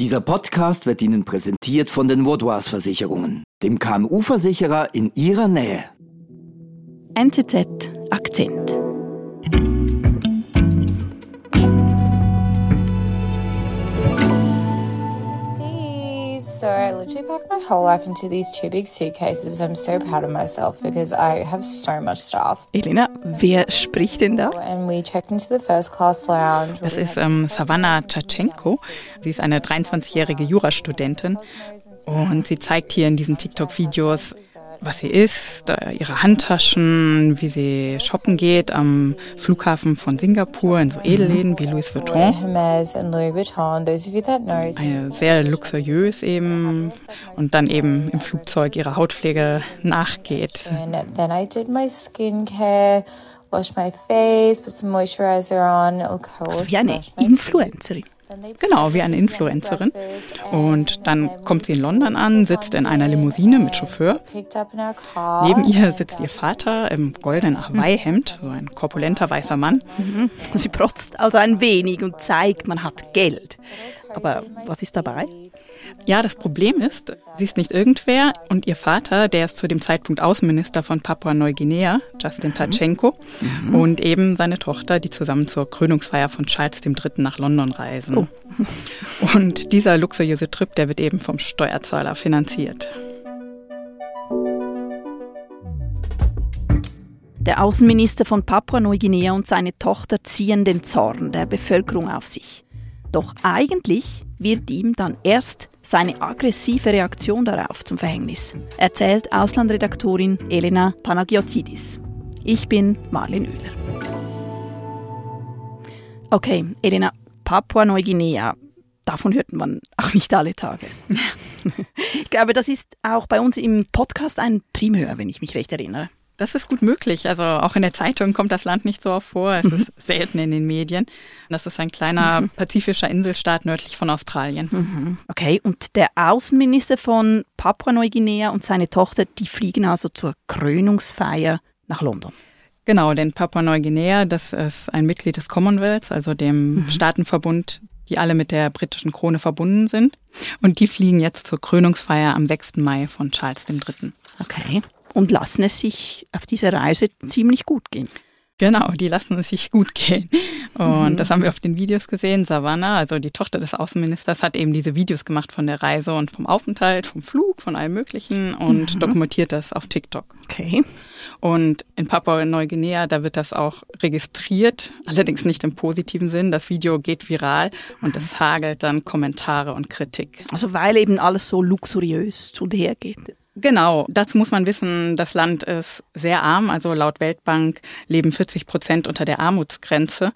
Dieser Podcast wird Ihnen präsentiert von den Vaudois Versicherungen, dem KMU-Versicherer in Ihrer Nähe. NZZ So I literally packed my whole life into these two big suitcases. I'm so proud of myself because I have so much stuff. Elena, wer spricht denn da? And we checked into the first class lounge. Das ist ähm, Savannah Tschatschenko. Sie ist eine 23-jährige Jurastudentin und sie zeigt hier in diesen TikTok-Videos, was sie isst, ihre Handtaschen, wie sie shoppen geht am Flughafen von Singapur in so Edelläden wie Louis Vuitton. Eine sehr luxuriös eben und dann eben im Flugzeug ihrer Hautpflege nachgeht. And then I did my skincare, washed my face, put some moisturizer on. Of course, Also wie eine Influencerin. Genau, wie eine Influencerin. Und dann kommt sie in London an, sitzt in einer Limousine mit Chauffeur. Picked up in our car. Neben ihr sitzt ihr Vater im goldenen Hawaii-Hemd, so ein korpulenter weißer Mann. Sie protzt also ein wenig und zeigt, man hat Geld. Aber was ist dabei? Ja, das Problem ist, sie ist nicht irgendwer und ihr Vater, der ist zu dem Zeitpunkt Außenminister von Papua-Neuguinea, Justin Tachenko, und eben seine Tochter, die zusammen zur Krönungsfeier von Charles III. nach London reisen. Und dieser luxuriöse Trip, der wird eben vom Steuerzahler finanziert. Der Außenminister von Papua-Neuguinea und seine Tochter ziehen den Zorn der Bevölkerung auf sich. Doch eigentlich wird ihm dann erst seine aggressive Reaktion darauf zum Verhängnis, erzählt Auslandredaktorin Elena Panagiotidis. Ich bin Marlin Oehler. Okay, Elena, Papua-Neuguinea, davon hört man auch nicht alle Tage. ich glaube, das ist auch bei uns im Podcast ein Primär, wenn ich mich recht erinnere. Das ist gut möglich. Also auch in der Zeitung kommt das Land nicht so oft vor. Es ist selten in den Medien. Das ist ein kleiner pazifischer Inselstaat nördlich von Australien. Okay, und der Außenminister von Papua-Neuguinea und seine Tochter, die fliegen also zur Krönungsfeier nach London. Genau, denn Papua-Neuguinea, das ist ein Mitglied des Commonwealth, also dem Staatenverbund, die alle mit der britischen Krone verbunden sind. Und die fliegen jetzt zur Krönungsfeier am 6. Mai von Charles III. Okay. Und lassen es sich auf dieser Reise ziemlich gut gehen. Genau, die lassen es sich gut gehen. Und das haben wir auf den Videos gesehen. Savannah, also die Tochter des Außenministers, hat eben diese Videos gemacht von der Reise und vom Aufenthalt, vom Flug, von allem Möglichen und dokumentiert das auf TikTok. Okay. Und in Papua-Neuguinea, da wird das auch registriert, allerdings nicht im positiven Sinn. Das Video geht viral und es hagelt dann Kommentare und Kritik. Also weil eben alles so luxuriös zu und her geht. Genau, dazu muss man wissen, das Land ist sehr arm, also laut Weltbank leben 40 Prozent unter der Armutsgrenze.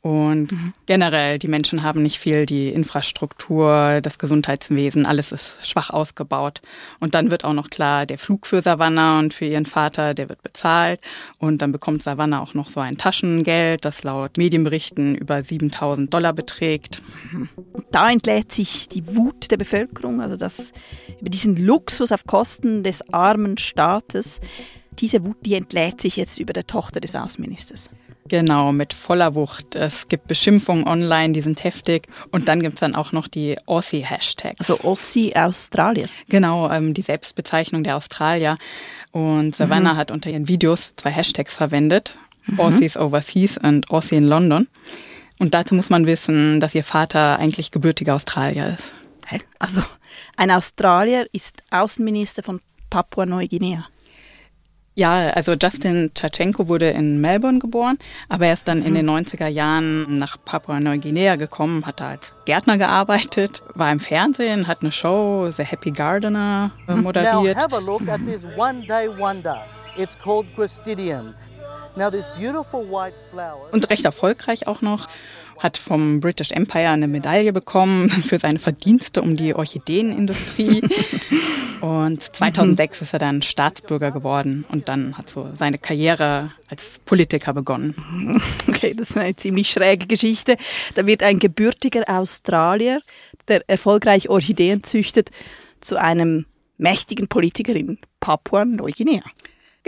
Und generell, die Menschen haben nicht viel, die Infrastruktur, das Gesundheitswesen, alles ist schwach ausgebaut. Und dann wird auch noch klar, der Flug für Savannah und für ihren Vater, der wird bezahlt. Und dann bekommt Savannah auch noch so ein Taschengeld, das laut Medienberichten über 7000 Dollar beträgt. Und da entlädt sich die Wut der Bevölkerung, also das über diesen Luxus auf Kosten des armen Staates. Diese Wut, die entlädt sich jetzt über der Tochter des Außenministers. Genau, mit voller Wucht. Es gibt Beschimpfungen online, die sind heftig. Und dann gibt's dann auch noch die Aussie-Hashtags. Also Aussie Australier. Genau, ähm, die Selbstbezeichnung der Australier. Und Savannah hat unter ihren Videos zwei Hashtags verwendet. Aussies Overseas und Aussie in London. Und dazu muss man wissen, dass ihr Vater eigentlich gebürtiger Australier ist. Hä? Also ein Australier ist Außenminister von Papua-Neuguinea. Ja, also Justin Tachenko wurde in Melbourne geboren, aber er ist dann in den 90er Jahren nach Papua-Neuguinea gekommen, hat da als Gärtner gearbeitet, war im Fernsehen, hat eine Show, The Happy Gardener, äh, Now moderiert. have a look at this one day wonder. It's called. Now this beautiful white flower. und recht erfolgreich auch noch. Hat vom British Empire eine Medaille bekommen für seine Verdienste um die Orchideenindustrie. und 2006 ist er dann Staatsbürger geworden und dann hat so seine Karriere als Politiker begonnen. Okay, das ist eine ziemlich schräge Geschichte. Da wird ein gebürtiger Australier, der erfolgreich Orchideen züchtet, zu einem mächtigen Politiker in Papua-Neuguinea.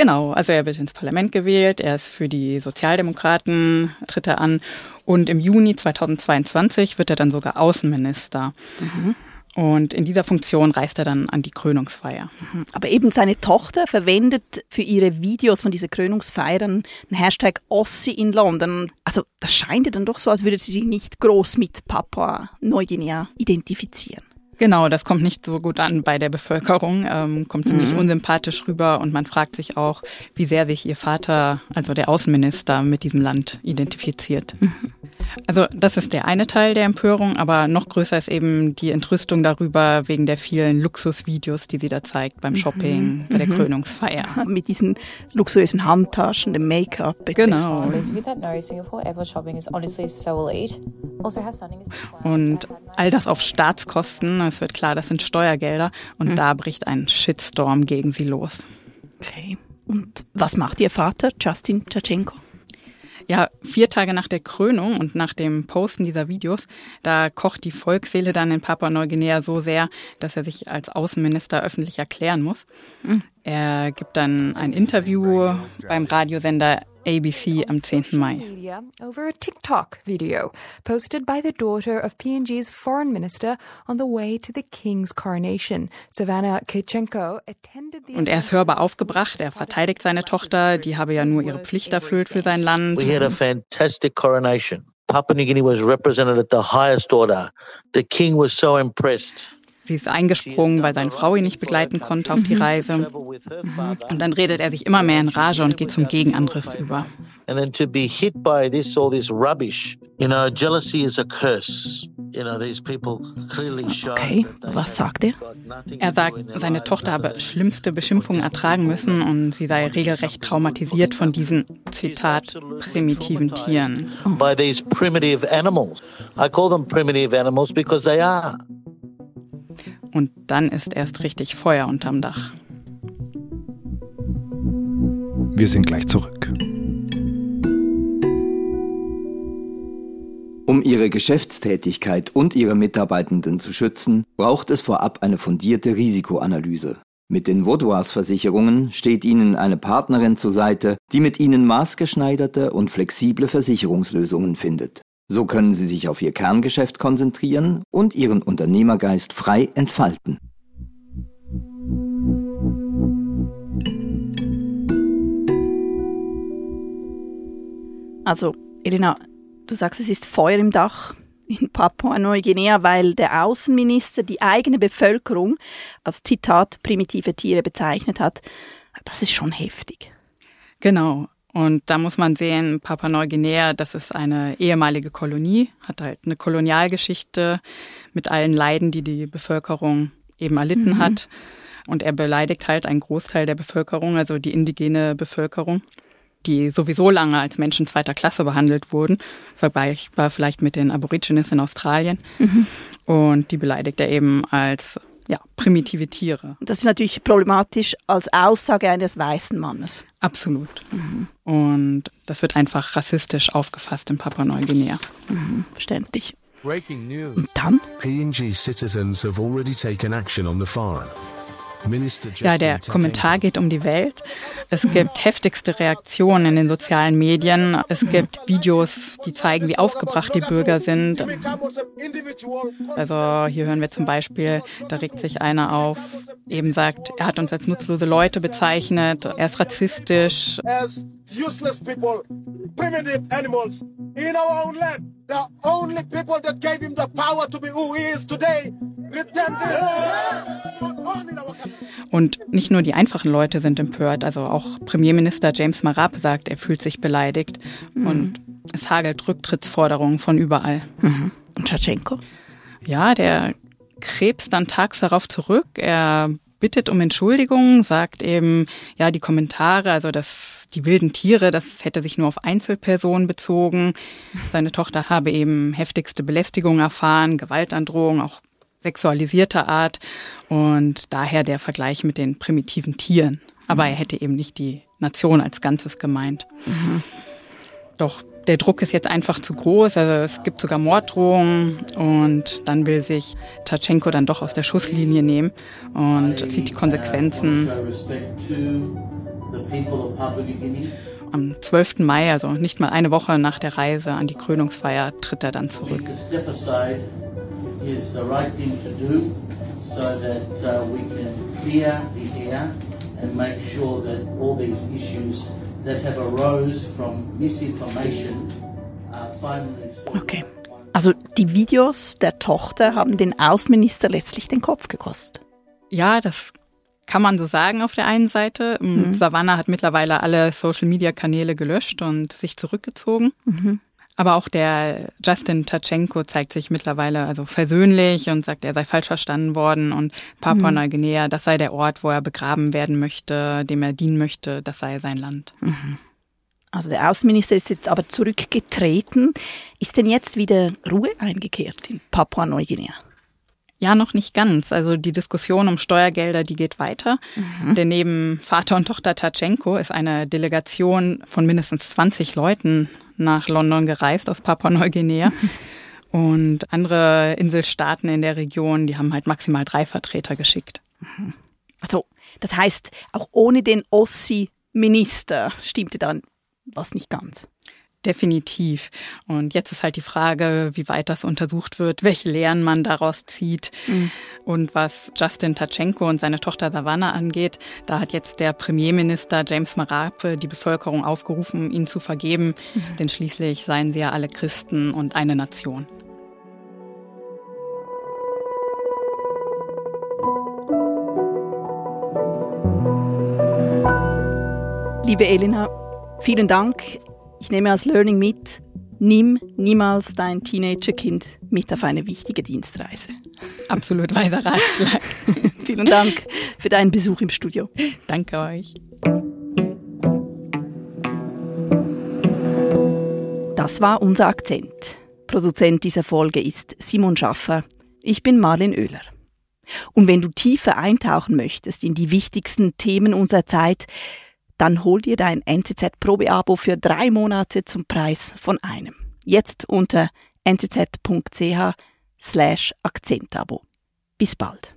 Genau, also er wird ins Parlament gewählt, er ist für die Sozialdemokraten, tritt er an und im Juni 2022 wird er dann sogar Außenminister. Mhm. Und in dieser Funktion reist er dann an die Krönungsfeier. Mhm. Aber eben seine Tochter verwendet für ihre Videos von dieser Krönungsfeier den Hashtag Ossi in London. Also das scheint ja dann doch so, als würde sie sich nicht groß mit Papua Neuguinea identifizieren. Genau, das kommt nicht so gut an bei der Bevölkerung, ähm, kommt ziemlich mhm. unsympathisch rüber und man fragt sich auch, wie sehr sich ihr Vater, also der Außenminister, mit diesem Land identifiziert. Mhm. Also das ist der eine Teil der Empörung, aber noch größer ist eben die Entrüstung darüber wegen der vielen Luxusvideos, die sie da zeigt beim Shopping, mhm. bei der mhm. Krönungsfeier. Mit diesen luxuriösen Handtaschen, dem Make-up. Genau. Und all das auf Staatskosten. Es wird klar, das sind Steuergelder. Und mhm. da bricht ein Shitstorm gegen sie los. Okay. Und was macht ihr Vater, Justin Tschatschenko? Ja, vier Tage nach der Krönung und nach dem Posten dieser Videos, da kocht die Volksseele dann in Papua-Neuguinea so sehr, dass er sich als Außenminister öffentlich erklären muss. Mhm. Er gibt dann ein Interview beim Radiosender ABC am 10. Mai. Over a TikTok video posted by the daughter of PNG's foreign minister on the way to the king's coronation. Savannah Kitchenko attended the Und er ist hörbar aufgebracht, er verteidigt seine Tochter, die habe ja nur ihre Pflicht erfüllt für sein Land. We had a fantastic coronation. Papua New Guinea was represented at the highest order. The king was so impressed. Sie ist eingesprungen, weil seine Frau ihn nicht begleiten konnte auf die Reise. Und dann redet er sich immer mehr in Rage und geht zum Gegenangriff über. And then to be hit by this all this rubbish, you know, jealousy is a curse. You know, these people clearly show Okay, was sagt er? Er sagt, seine Tochter habe schlimmste Beschimpfungen ertragen müssen und sie sei regelrecht traumatisiert von diesen, Zitat, primitiven Tieren. By Und dann ist erst richtig Feuer unterm Dach. Wir sind gleich zurück. Um ihre Geschäftstätigkeit und ihre Mitarbeitenden zu schützen, braucht es vorab eine fundierte Risikoanalyse. Mit den Vaudois Versicherungen steht Ihnen eine Partnerin zur Seite, die mit Ihnen maßgeschneiderte und flexible Versicherungslösungen findet. So können Sie sich auf Ihr Kerngeschäft konzentrieren und Ihren Unternehmergeist frei entfalten. Also, Elena, du sagst, es ist Feuer im Dach in Papua-Neuguinea, weil der Außenminister die eigene Bevölkerung als Zitat primitive Tiere bezeichnet hat. Das ist schon heftig. Genau. Und da muss man sehen, Papua-Neuguinea, das ist eine ehemalige Kolonie, hat halt eine Kolonialgeschichte mit allen Leiden, die die Bevölkerung eben erlitten mhm. hat. Und er beleidigt halt einen Großteil der Bevölkerung, also die indigene Bevölkerung, die sowieso lange als Menschen zweiter Klasse behandelt wurden, vergleichbar vielleicht mit den Aborigines in Australien. Mhm. Und die beleidigt er eben als ja, primitive Tiere. Das ist natürlich problematisch als Aussage eines weißen Mannes. Absolut. Mhm. Und das wird einfach rassistisch aufgefasst in Papua-Neuguinea. Mhm. Verständlich. Und dann? PNG citizens have already taken action on the farm. Ja, der Kommentar geht um die Welt. Es gibt heftigste Reaktionen in den sozialen Medien. Es gibt Videos, die zeigen, wie aufgebracht die Bürger sind. Also hier hören wir zum Beispiel, da regt sich einer auf, eben sagt, er hat uns als nutzlose Leute bezeichnet, er ist rassistisch. useless people, primitive animals in our own land. The only people that gave him the power to be who he is today und nicht nur die einfachen Leute sind empört, also auch Premierminister James Marape sagt, er fühlt sich beleidigt mhm. und es hagelt Rücktrittsforderungen von überall. Mhm. Und Tschatschenko? Ja, der krebst dann tags darauf zurück. Er bittet um Entschuldigung, sagt eben, ja, die Kommentare, also dass die wilden Tiere, das hätte sich nur auf Einzelpersonen bezogen. Seine Tochter habe eben heftigste Belästigung erfahren, Gewaltandrohung, auch sexualisierter Art und daher der Vergleich mit den primitiven Tieren. Aber er hätte eben nicht die Nation als Ganzes gemeint. Mhm. Doch der Druck ist jetzt einfach zu groß. Also es gibt sogar Morddrohungen und dann will sich Tatschenko dann doch aus der Schusslinie nehmen und zieht die Konsequenzen. Am 12. Mai, also nicht mal eine Woche nach der Reise an die Krönungsfeier, tritt er dann zurück. Is the right thing to do so that uh, we can clear the air and make sure that all these issues that have arose from misinformation are finally sorted. Okay. Also die Videos der Tochter haben den Außenminister letztlich den Kopf gekostet. Ja, das kann man so sagen auf der einen Seite. Mhm. Savannah hat mittlerweile alle Social-Media-Kanäle gelöscht und sich zurückgezogen. Aber auch der Justin Tachenko zeigt sich mittlerweile also versöhnlich und sagt, er sei falsch verstanden worden und Papua-Neuguinea, das sei der Ort, wo er begraben werden möchte, dem er dienen möchte, das sei sein Land. Also der Außenminister ist jetzt aber zurückgetreten. Ist denn jetzt wieder Ruhe eingekehrt in Papua-Neuguinea? Ja, noch nicht ganz. Also die Diskussion um Steuergelder, die geht weiter. Denn neben Vater und Tochter Tatschenko ist eine Delegation von mindestens 20 Leuten nach London gereist aus Papua-Neuguinea. Und andere Inselstaaten in der Region, die haben halt maximal drei Vertreter geschickt. Also das heißt, auch ohne den Ossi-Minister stimmte dann was nicht ganz. Definitiv. Und jetzt ist halt die Frage, wie weit das untersucht wird, welche Lehren man daraus zieht. Und was Justin Tatschenko und seine Tochter Savannah angeht, da hat jetzt der Premierminister James Marape die Bevölkerung aufgerufen, ihn zu vergeben, denn schließlich seien sie ja alle Christen und eine Nation. Liebe Elena, vielen Dank. Ich nehme als Learning mit, nimm niemals dein Teenagerkind mit auf eine wichtige Dienstreise. Absolut weiser Ratschlag. vielen Dank für deinen Besuch im Studio. Danke euch. Das war unser Akzent. Produzent dieser Folge ist Simon Schaffer. Ich bin Marlin Oehler. Und wenn du tiefer eintauchen möchtest in die wichtigsten Themen unserer Zeit, dann hol dir dein NZZ-Probeabo für drei Monate zum Preis von einem. Jetzt unter nzz.ch slash Akzentabo. Bis bald.